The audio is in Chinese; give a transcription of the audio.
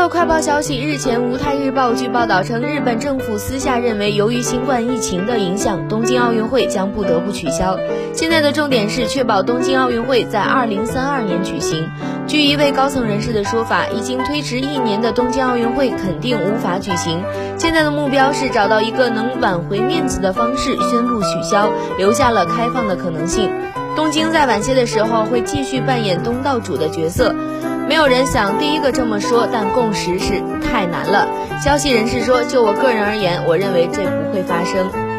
有快报消息，日前《无泰日报》据报道称，日本政府私下认为，由于新冠疫情的影响，东京奥运会将不得不取消。现在的重点是确保东京奥运会在二零三二年举行。据一位高层人士的说法，已经推迟一年的东京奥运会肯定无法举行。现在的目标是找到一个能挽回面子的方式，宣布取消，留下了开放的可能性。东京在晚些的时候会继续扮演东道主的角色。没有人想第一个这么说，但共识是太难了。消息人士说，就我个人而言，我认为这不会发生。